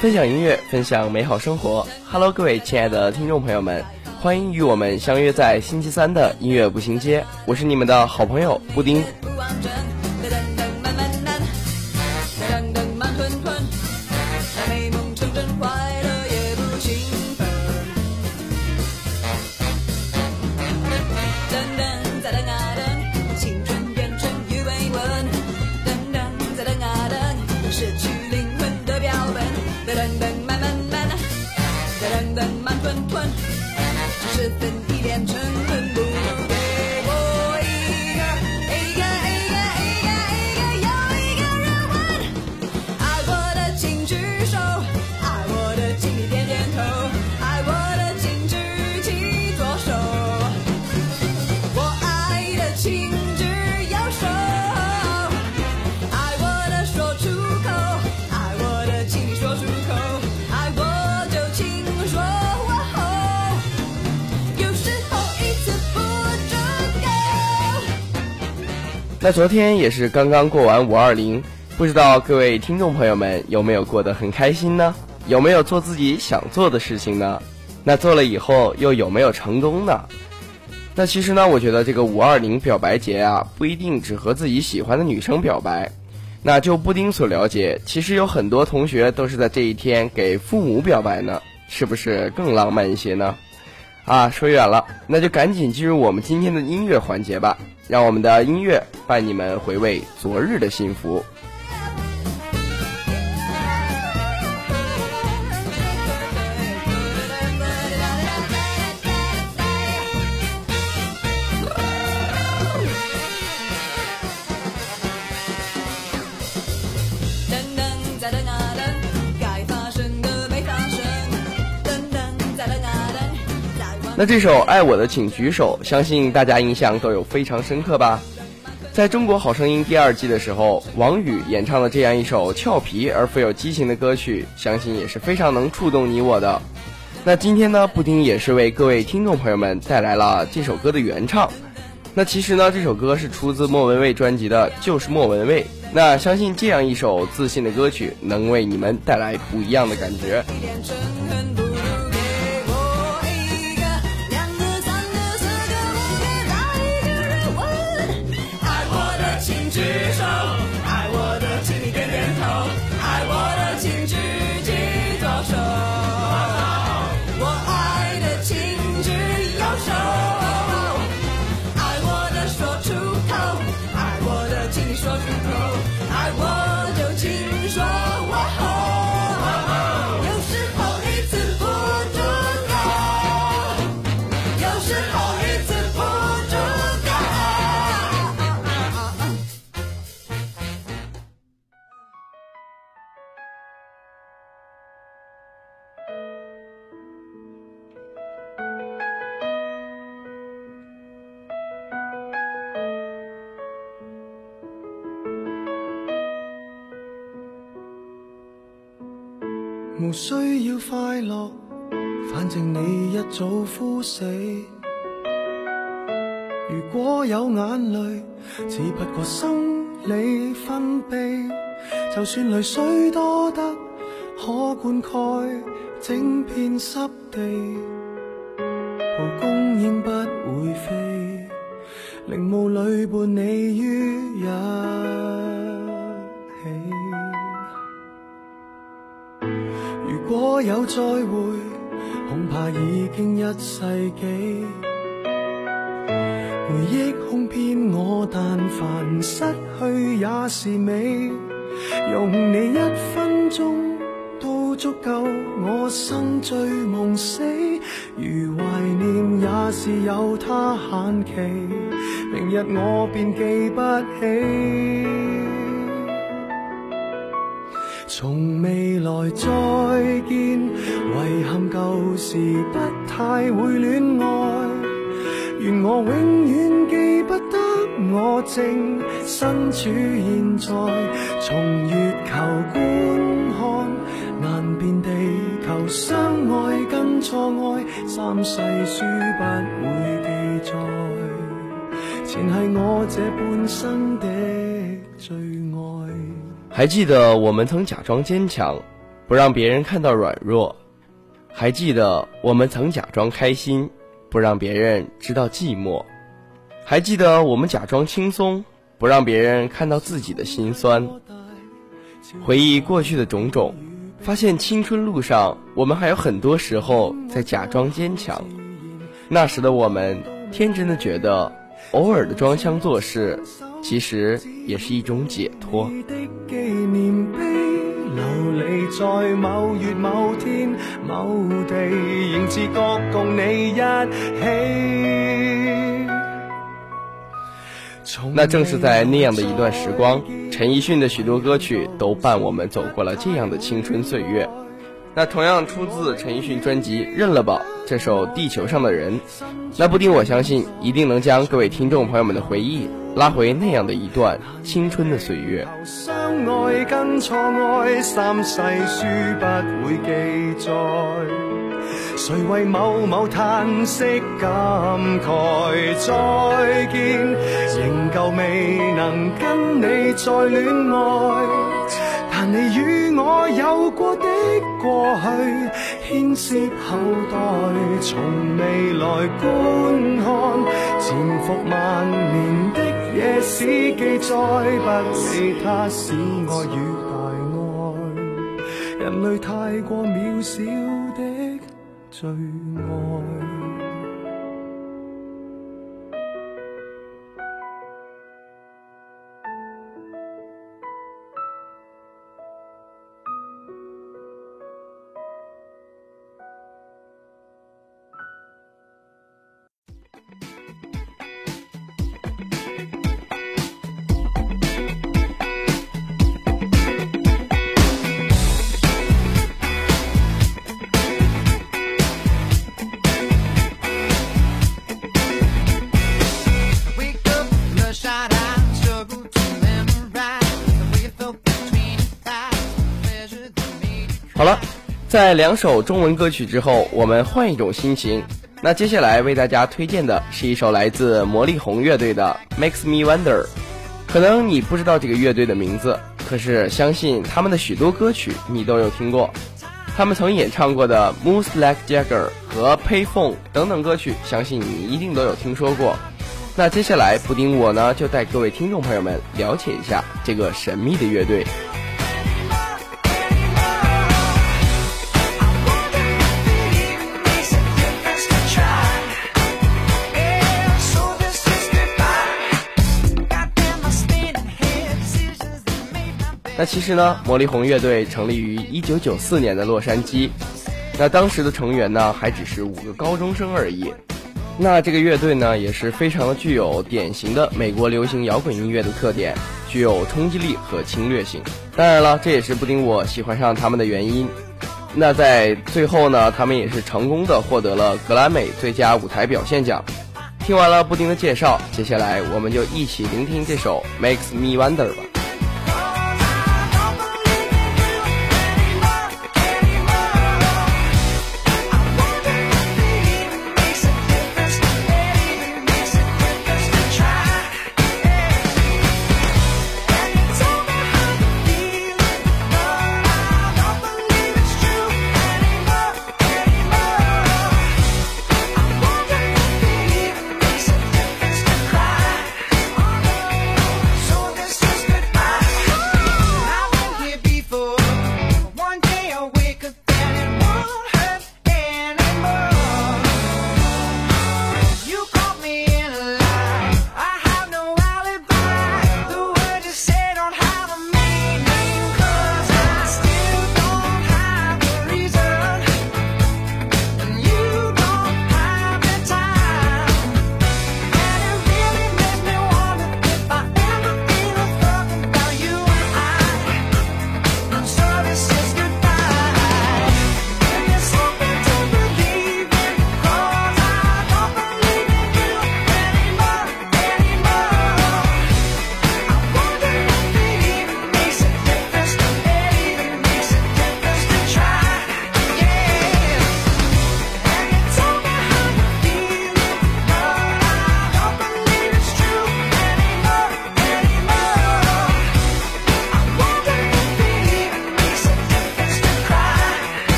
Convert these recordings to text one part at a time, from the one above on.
分享音乐，分享美好生活。Hello，各位亲爱的听众朋友们，欢迎与我们相约在星期三的音乐步行街。我是你们的好朋友布丁。attention. 那昨天也是刚刚过完五二零，不知道各位听众朋友们有没有过得很开心呢？有没有做自己想做的事情呢？那做了以后又有没有成功呢？那其实呢，我觉得这个五二零表白节啊，不一定只和自己喜欢的女生表白。那就布丁所了解，其实有很多同学都是在这一天给父母表白呢，是不是更浪漫一些呢？啊，说远了，那就赶紧进入我们今天的音乐环节吧。让我们的音乐伴你们回味昨日的幸福。那这首《爱我的请举手》，相信大家印象都有非常深刻吧？在中国好声音第二季的时候，王宇演唱了这样一首俏皮而富有激情的歌曲，相信也是非常能触动你我的。那今天呢，布丁也是为各位听众朋友们带来了这首歌的原唱。那其实呢，这首歌是出自莫文蔚专辑的《就是莫文蔚》。那相信这样一首自信的歌曲，能为你们带来不一样的感觉。世上。无需要快乐，反正你一早枯死。如果有眼泪，只不过心里分泌，就算泪水多得可灌溉整片湿地，蒲公英不会飞，陵墓里伴你于一有再会，恐怕已经一世纪。回忆哄骗我，但凡失去也是美。用你一分钟都足够我生醉梦死。如怀念也是有它限期，明日我便记不起。从未来再见，遗憾旧时不太会恋爱。愿我永远记不得我正身处现在，从月球观看难辨地球相爱跟错爱，三世书不会记载，前系我这半生的最爱。还记得我们曾假装坚强，不让别人看到软弱；还记得我们曾假装开心。不让别人知道寂寞，还记得我们假装轻松，不让别人看到自己的心酸。回忆过去的种种，发现青春路上，我们还有很多时候在假装坚强。那时的我们，天真的觉得，偶尔的装腔作势，其实也是一种解脱。流离在某月某天某地，仍自觉共你一起。那正是在那样的一段时光，陈奕迅的许多歌曲都伴我们走过了这样的青春岁月。那同样出自陈奕迅专辑《认了吧》这首《地球上的人》，那布丁我相信一定能将各位听众朋友们的回忆拉回那样的一段青春的岁月。相爱跟错爱，三世书不会记载。谁为某某叹息感慨？再见，仍旧未能跟你再恋爱。但你与我有过的过去，牵涉后代，从未来观看，潜伏万年的野史记载，不理它是爱与大爱，人类太过渺小的最爱。好了，在两首中文歌曲之后，我们换一种心情。那接下来为大家推荐的是一首来自魔力红乐队的《Makes Me Wonder》。可能你不知道这个乐队的名字，可是相信他们的许多歌曲你都有听过。他们曾演唱过的《Moves Like Jagger》和《Payphone》等等歌曲，相信你一定都有听说过。那接下来，布丁我呢就带各位听众朋友们了解一下这个神秘的乐队。那其实呢，魔力红乐队成立于一九九四年的洛杉矶，那当时的成员呢还只是五个高中生而已。那这个乐队呢也是非常的具有典型的美国流行摇滚音乐的特点，具有冲击力和侵略性。当然了，这也是布丁我喜欢上他们的原因。那在最后呢，他们也是成功的获得了格莱美最佳舞台表现奖。听完了布丁的介绍，接下来我们就一起聆听这首《Makes Me Wonder》吧。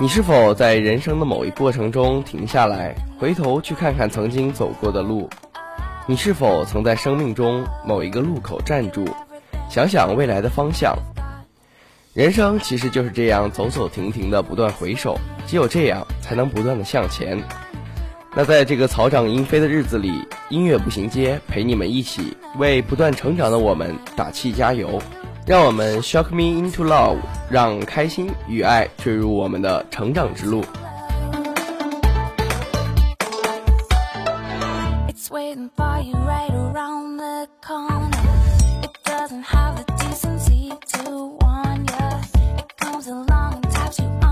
你是否在人生的某一过程中停下来，回头去看看曾经走过的路？你是否曾在生命中某一个路口站住，想想未来的方向？人生其实就是这样走走停停的不断回首，只有这样才能不断的向前。那在这个草长莺飞的日子里，音乐步行街陪你们一起为不断成长的我们打气加油。让我们 shock me into love，让开心与爱坠入我们的成长之路。 It's waiting for you right around the corner. It doesn't have the decency to warn you. It comes along and taps you on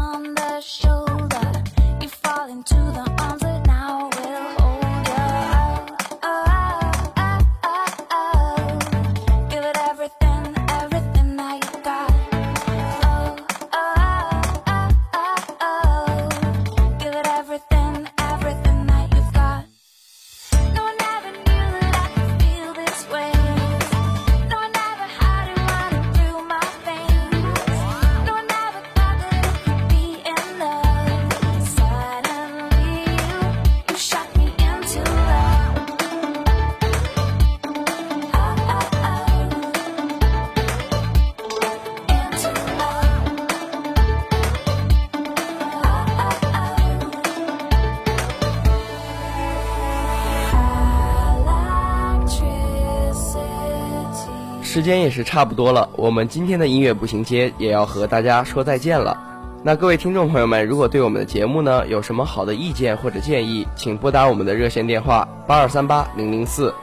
时间也是差不多了，我们今天的音乐步行街也要和大家说再见了。那各位听众朋友们，如果对我们的节目呢有什么好的意见或者建议，请拨打我们的热线电话八二三八零零四。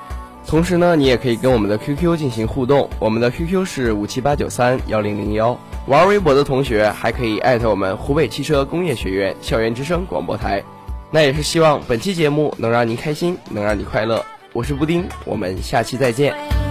同时呢，你也可以跟我们的 QQ 进行互动，我们的 QQ 是五七八九三幺零零幺。玩微博的同学还可以艾特我们湖北汽车工业学院校园之声广播台。那也是希望本期节目能让您开心，能让你快乐。我是布丁，我们下期再见。